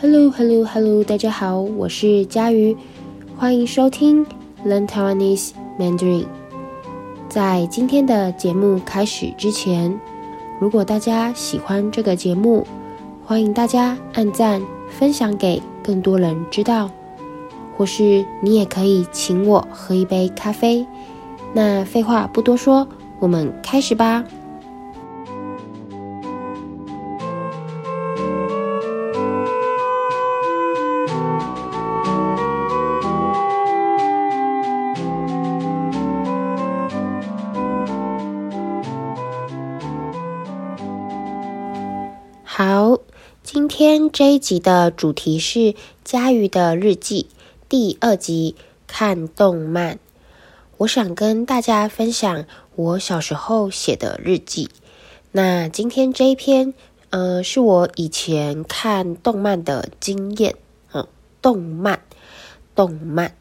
Hello, Hello, Hello！大家好，我是佳瑜，欢迎收听 Learn Taiwanese Mandarin。在今天的节目开始之前，如果大家喜欢这个节目，欢迎大家按赞、分享给更多人知道，或是你也可以请我喝一杯咖啡。那废话不多说，我们开始吧。今天这一集的主题是佳瑜的日记第二集，看动漫。我想跟大家分享我小时候写的日记。那今天这一篇，呃，是我以前看动漫的经验。嗯，动漫，动漫，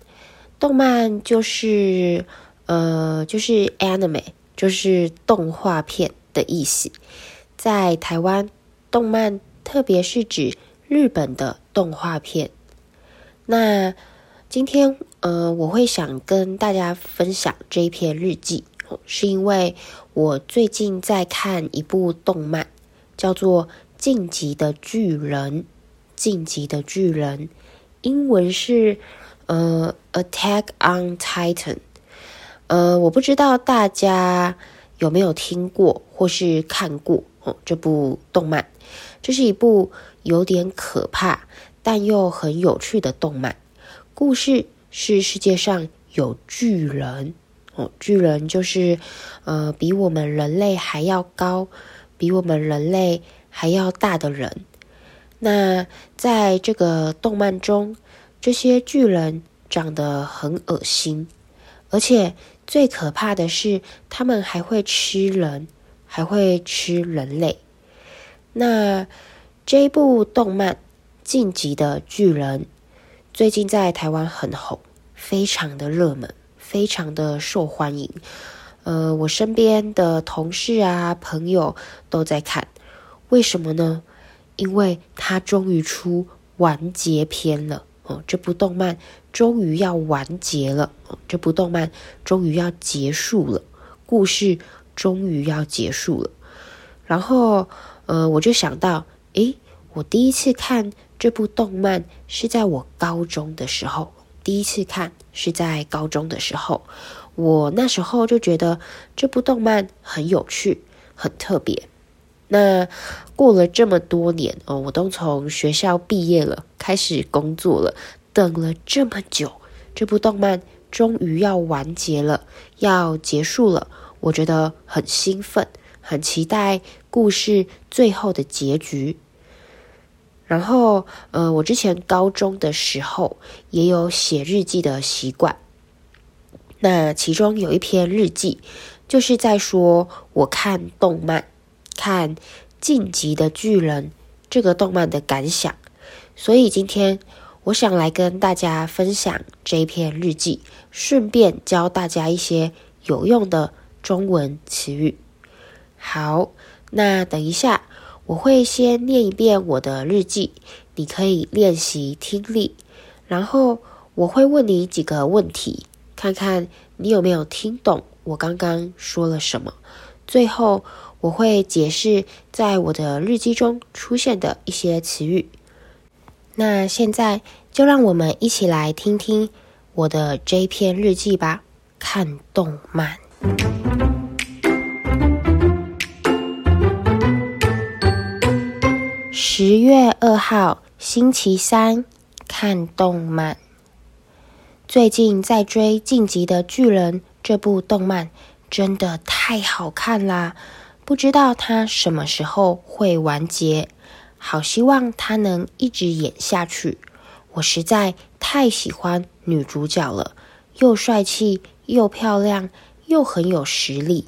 动漫就是，呃，就是 anime，就是动画片的意思，在台湾。动漫，特别是指日本的动画片。那今天，呃，我会想跟大家分享这一篇日记，是因为我最近在看一部动漫，叫做《晋级的巨人》。晋级的巨人，英文是呃《Attack on Titan》。呃，我不知道大家有没有听过或是看过哦这部动漫。这是一部有点可怕但又很有趣的动漫。故事是世界上有巨人哦，巨人就是呃比我们人类还要高，比我们人类还要大的人。那在这个动漫中，这些巨人长得很恶心，而且最可怕的是，他们还会吃人，还会吃人类。那这部动漫《进击的巨人》最近在台湾很红，非常的热门，非常的受欢迎。呃，我身边的同事啊、朋友都在看，为什么呢？因为它终于出完结篇了哦，这部动漫终于要完结了哦，这部动漫终于要结束了，故事终于要结束了，然后。呃，我就想到，诶，我第一次看这部动漫是在我高中的时候。第一次看是在高中的时候，我那时候就觉得这部动漫很有趣，很特别。那过了这么多年哦，我都从学校毕业了，开始工作了，等了这么久，这部动漫终于要完结了，要结束了，我觉得很兴奋。很期待故事最后的结局。然后，呃，我之前高中的时候也有写日记的习惯。那其中有一篇日记，就是在说我看动漫，看《进级的巨人》这个动漫的感想。所以今天我想来跟大家分享这一篇日记，顺便教大家一些有用的中文词语。好，那等一下我会先念一遍我的日记，你可以练习听力，然后我会问你几个问题，看看你有没有听懂我刚刚说了什么。最后我会解释在我的日记中出现的一些词语。那现在就让我们一起来听听我的这篇日记吧。看动漫。十月二号，星期三，看动漫。最近在追《进击的巨人》这部动漫，真的太好看啦！不知道它什么时候会完结，好希望它能一直演下去。我实在太喜欢女主角了，又帅气又漂亮，又很有实力，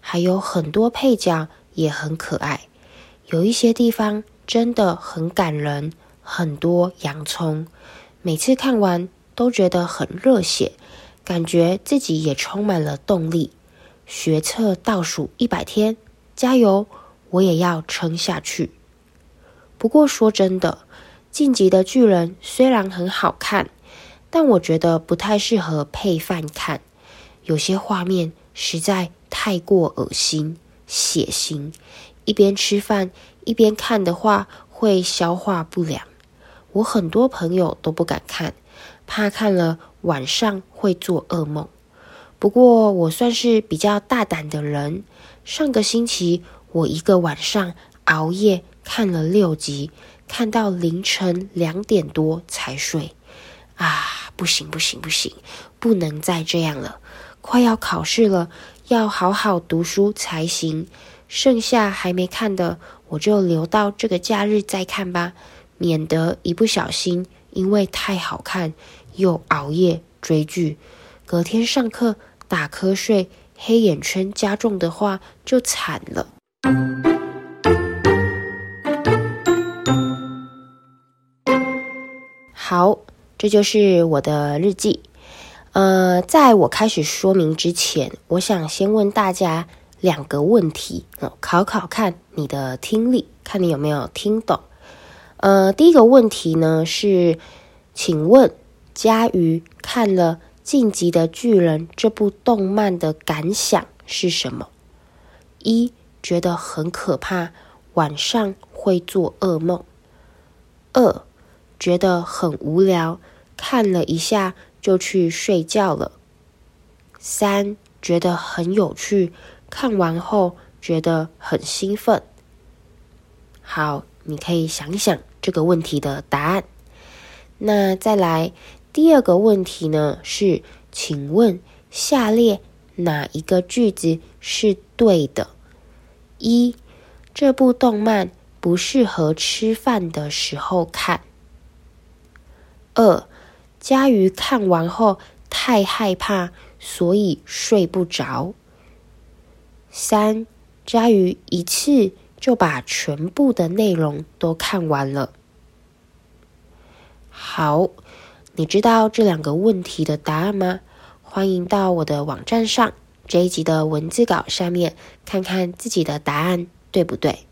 还有很多配角也很可爱，有一些地方。真的很感人，很多洋葱，每次看完都觉得很热血，感觉自己也充满了动力。学测倒数一百天，加油！我也要撑下去。不过说真的，《进击的巨人》虽然很好看，但我觉得不太适合配饭看，有些画面实在太过恶心、血腥，一边吃饭一边看的话会消化不良。我很多朋友都不敢看，怕看了晚上会做噩梦。不过我算是比较大胆的人，上个星期我一个晚上熬夜看了六集，看到凌晨两点多才睡。啊，不行不行不行，不能再这样了！快要考试了，要好好读书才行。剩下还没看的，我就留到这个假日再看吧，免得一不小心因为太好看又熬夜追剧，隔天上课。打瞌睡，黑眼圈加重的话就惨了。好，这就是我的日记。呃，在我开始说明之前，我想先问大家两个问题，哦，考考看你的听力，看你有没有听懂。呃，第一个问题呢是，请问佳瑜看了《进击的巨人》这部动漫的感想是什么？一、觉得很可怕，晚上会做噩梦；二、觉得很无聊，看了一下就去睡觉了；三、觉得很有趣，看完后觉得很兴奋。好，你可以想想这个问题的答案。那再来。第二个问题呢是，请问下列哪一个句子是对的？一，这部动漫不适合吃饭的时候看。二，佳瑜看完后太害怕，所以睡不着。三，家瑜一次就把全部的内容都看完了。好。你知道这两个问题的答案吗？欢迎到我的网站上这一集的文字稿下面看看自己的答案对不对。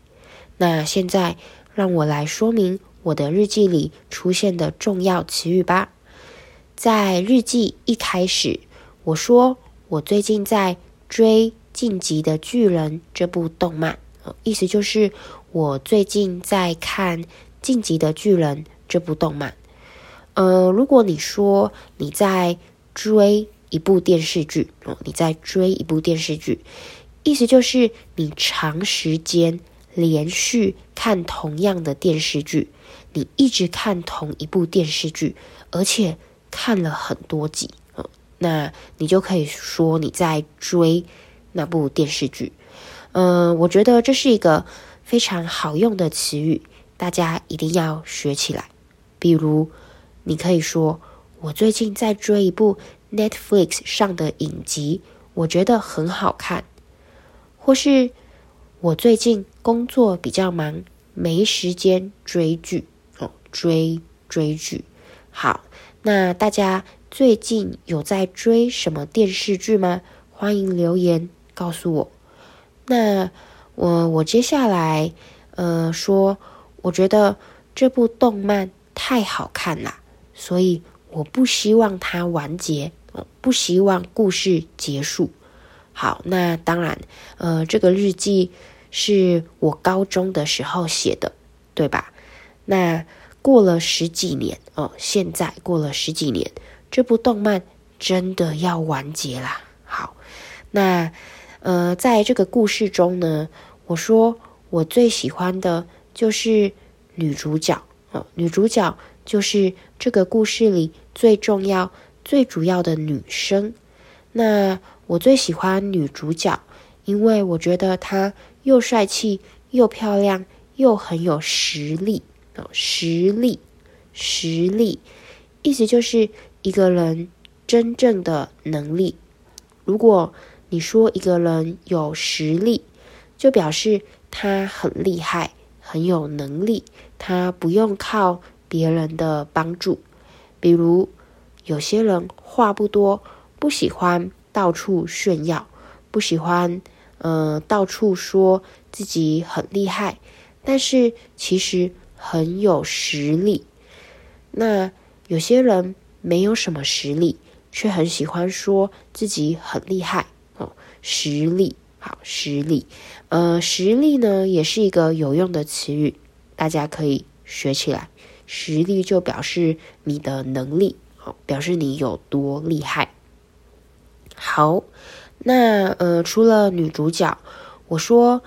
那现在让我来说明我的日记里出现的重要词语吧。在日记一开始，我说我最近在追《晋级的巨人》这部动漫，意思就是我最近在看《晋级的巨人》这部动漫。呃，如果你说你在追一部电视剧，哦，你在追一部电视剧，意思就是你长时间连续看同样的电视剧，你一直看同一部电视剧，而且看了很多集，哦，那你就可以说你在追那部电视剧。嗯，我觉得这是一个非常好用的词语，大家一定要学起来，比如。你可以说，我最近在追一部 Netflix 上的影集，我觉得很好看。或是我最近工作比较忙，没时间追剧哦，追追剧。好，那大家最近有在追什么电视剧吗？欢迎留言告诉我。那我我接下来呃说，我觉得这部动漫太好看了。所以我不希望它完结，不希望故事结束。好，那当然，呃，这个日记是我高中的时候写的，对吧？那过了十几年哦，现在过了十几年，这部动漫真的要完结啦。好，那呃，在这个故事中呢，我说我最喜欢的就是女主角哦，女主角。就是这个故事里最重要、最主要的女生。那我最喜欢女主角，因为我觉得她又帅气、又漂亮、又很有实力。哦，实力，实力，意思就是一个人真正的能力。如果你说一个人有实力，就表示他很厉害、很有能力，他不用靠。别人的帮助，比如有些人话不多，不喜欢到处炫耀，不喜欢呃到处说自己很厉害，但是其实很有实力，那有些人没有什么实力，却很喜欢说自己很厉害哦。实力，好，实力，呃，实力呢也是一个有用的词语，大家可以学起来。实力就表示你的能力，好，表示你有多厉害。好，那呃，除了女主角，我说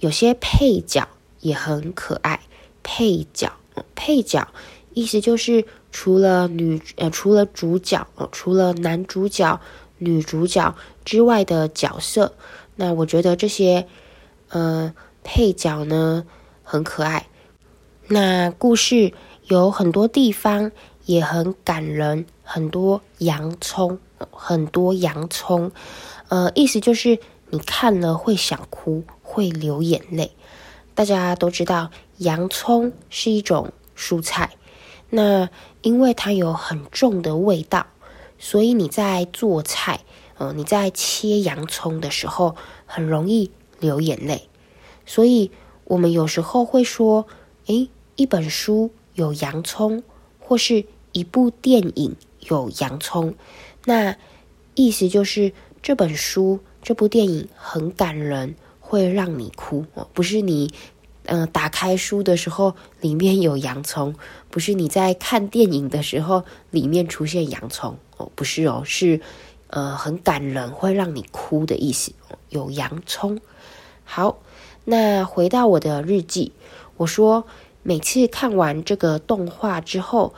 有些配角也很可爱。配角，配角，意思就是除了女呃，除了主角，呃，除了男主角、女主角之外的角色。那我觉得这些呃配角呢很可爱。那故事有很多地方也很感人，很多洋葱，很多洋葱，呃，意思就是你看了会想哭，会流眼泪。大家都知道。洋葱是一种蔬菜，那因为它有很重的味道，所以你在做菜，呃，你在切洋葱的时候很容易流眼泪。所以我们有时候会说，诶，一本书有洋葱，或是一部电影有洋葱，那意思就是这本书、这部电影很感人，会让你哭哦，不是你。嗯、打开书的时候里面有洋葱，不是你在看电影的时候里面出现洋葱哦，不是哦，是呃很感人，会让你哭的意思。有洋葱。好，那回到我的日记，我说每次看完这个动画之后，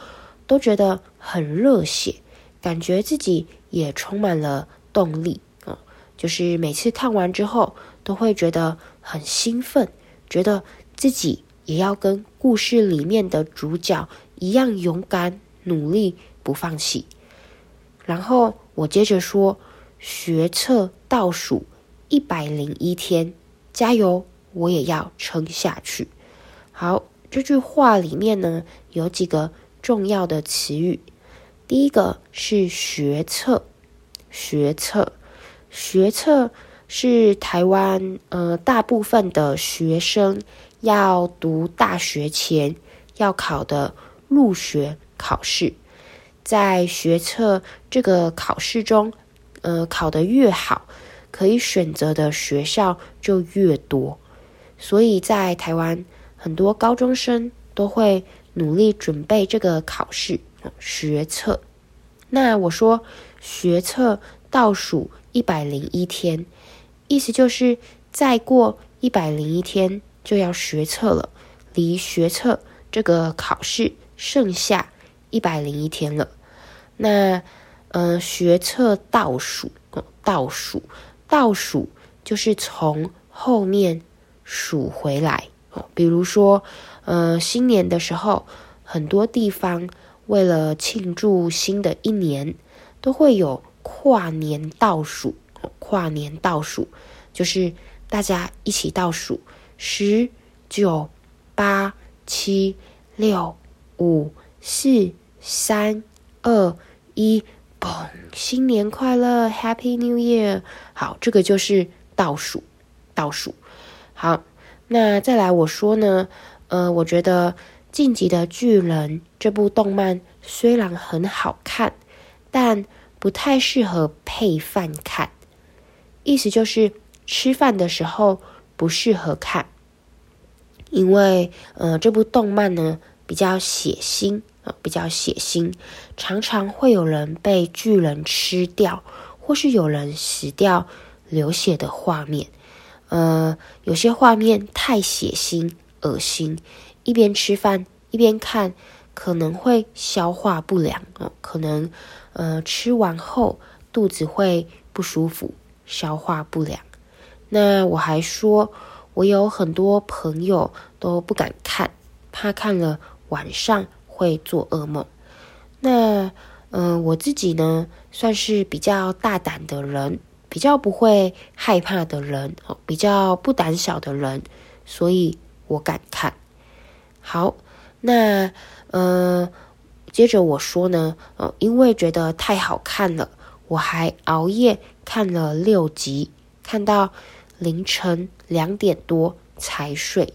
都觉得很热血，感觉自己也充满了动力哦，就是每次看完之后都会觉得很兴奋。觉得自己也要跟故事里面的主角一样勇敢、努力、不放弃。然后我接着说：“学测倒数一百零一天，加油！我也要撑下去。”好，这句话里面呢，有几个重要的词语。第一个是学测，学测，学测。是台湾呃大部分的学生要读大学前要考的入学考试，在学测这个考试中，呃考得越好，可以选择的学校就越多，所以在台湾很多高中生都会努力准备这个考试，学测。那我说学测倒数一百零一天。意思就是，再过一百零一天就要学测了，离学测这个考试剩下一百零一天了。那，呃，学测倒数，倒数，倒数就是从后面数回来。哦，比如说，呃，新年的时候，很多地方为了庆祝新的一年，都会有跨年倒数。跨年倒数就是大家一起倒数，十、九、八、七、六、五、四、三、二、一，嘣！新年快乐，Happy New Year！好，这个就是倒数，倒数。好，那再来我说呢，呃，我觉得《进击的巨人》这部动漫虽然很好看，但不太适合配饭看。意思就是吃饭的时候不适合看，因为呃这部动漫呢比较血腥、比较血腥，常常会有人被巨人吃掉，或是有人死掉流血的画面。呃，有些画面太血腥、恶心，一边吃饭一边看可能会消化不良哦、可能呃吃完后肚子会不舒服。消化不良，那我还说，我有很多朋友都不敢看，怕看了晚上会做噩梦。那，嗯、我自己呢，算是比较大胆的人，比较不会害怕的人，哦，比较不胆小的人，所以我敢看。好，那，呃，接着我说呢，呃，因为觉得太好看了，我还熬夜。看了六集，看到凌晨两点多才睡。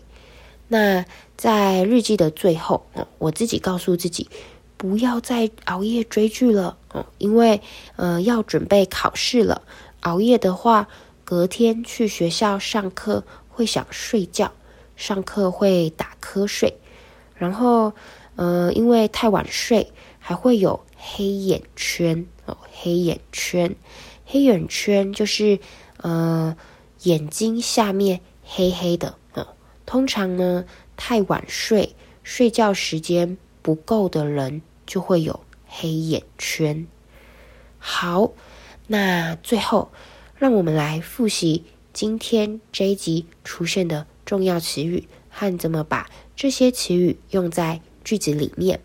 那在日记的最后，我自己告诉自己，不要再熬夜追剧了哦，因为呃要准备考试了。熬夜的话，隔天去学校上课会想睡觉，上课会打瞌睡，然后呃因为太晚睡，还会有黑眼圈哦，黑眼圈，黑眼圈就是呃眼睛下面黑黑的。通常呢，太晚睡，睡觉时间不够的人就会有黑眼圈。好，那最后让我们来复习今天这一集出现的重要词语和怎么把这些词语用在句子里面。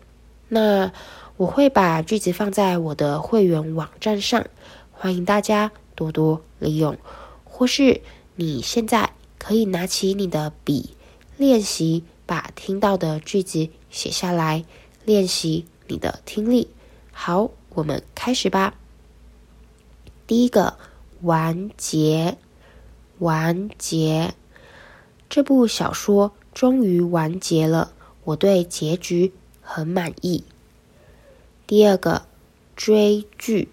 那我会把句子放在我的会员网站上，欢迎大家多多利用。或是你现在可以拿起你的笔，练习把听到的句子写下来，练习你的听力。好，我们开始吧。第一个，完结，完结。这部小说终于完结了，我对结局很满意。第二个，追剧，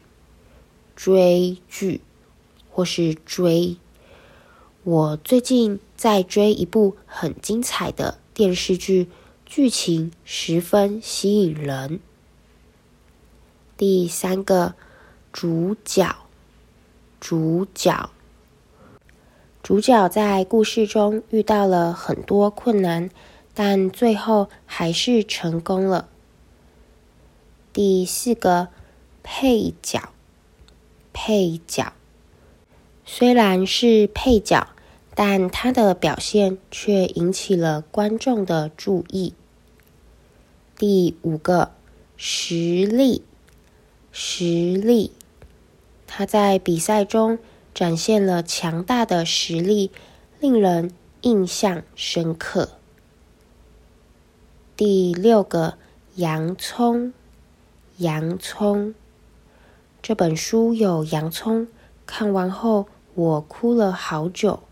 追剧，或是追。我最近在追一部很精彩的电视剧，剧情十分吸引人。第三个，主角，主角，主角在故事中遇到了很多困难，但最后还是成功了。第四个，配角，配角，虽然是配角。但他的表现却引起了观众的注意。第五个，实力，实力，他在比赛中展现了强大的实力，令人印象深刻。第六个，洋葱，洋葱，这本书有洋葱，看完后我哭了好久。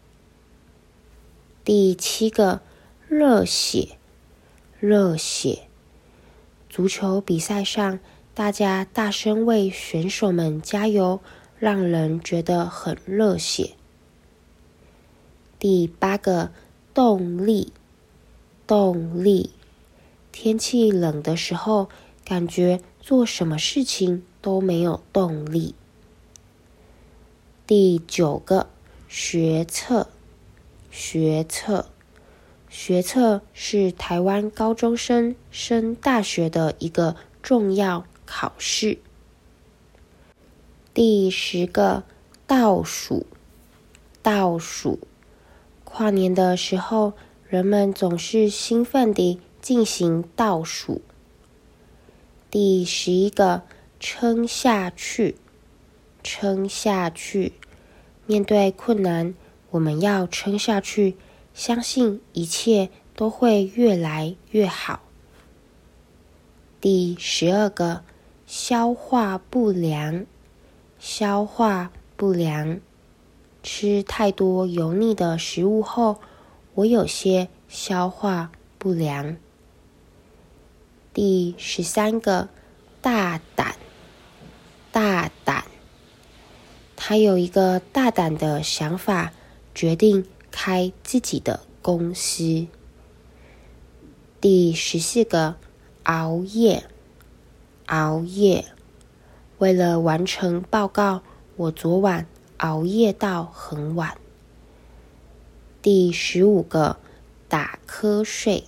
第七个，热血，热血。足球比赛上，大家大声为选手们加油，让人觉得很热血。第八个，动力，动力。天气冷的时候，感觉做什么事情都没有动力。第九个，学测。学测，学测是台湾高中生升大学的一个重要考试。第十个，倒数，倒数，跨年的时候，人们总是兴奋地进行倒数。第十一个，撑下去，撑下去，面对困难。我们要撑下去，相信一切都会越来越好。第十二个，消化不良，消化不良，吃太多油腻的食物后，我有些消化不良。第十三个，大胆，大胆，他有一个大胆的想法。决定开自己的公司。第十四个，熬夜，熬夜，为了完成报告，我昨晚熬夜到很晚。第十五个，打瞌睡，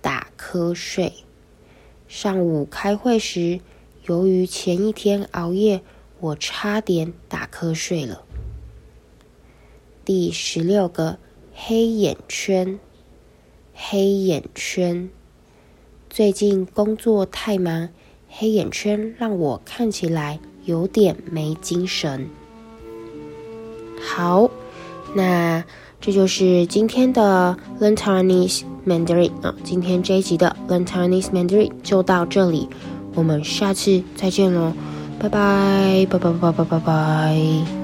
打瞌睡。上午开会时，由于前一天熬夜，我差点打瞌睡了。第十六个，黑眼圈，黑眼圈。最近工作太忙，黑眼圈让我看起来有点没精神。好，那这就是今天的 Learn Taiwanese Mandarin 啊，今天这一集的 Learn Taiwanese Mandarin 就到这里，我们下次再见喽，拜拜，拜拜拜拜拜拜。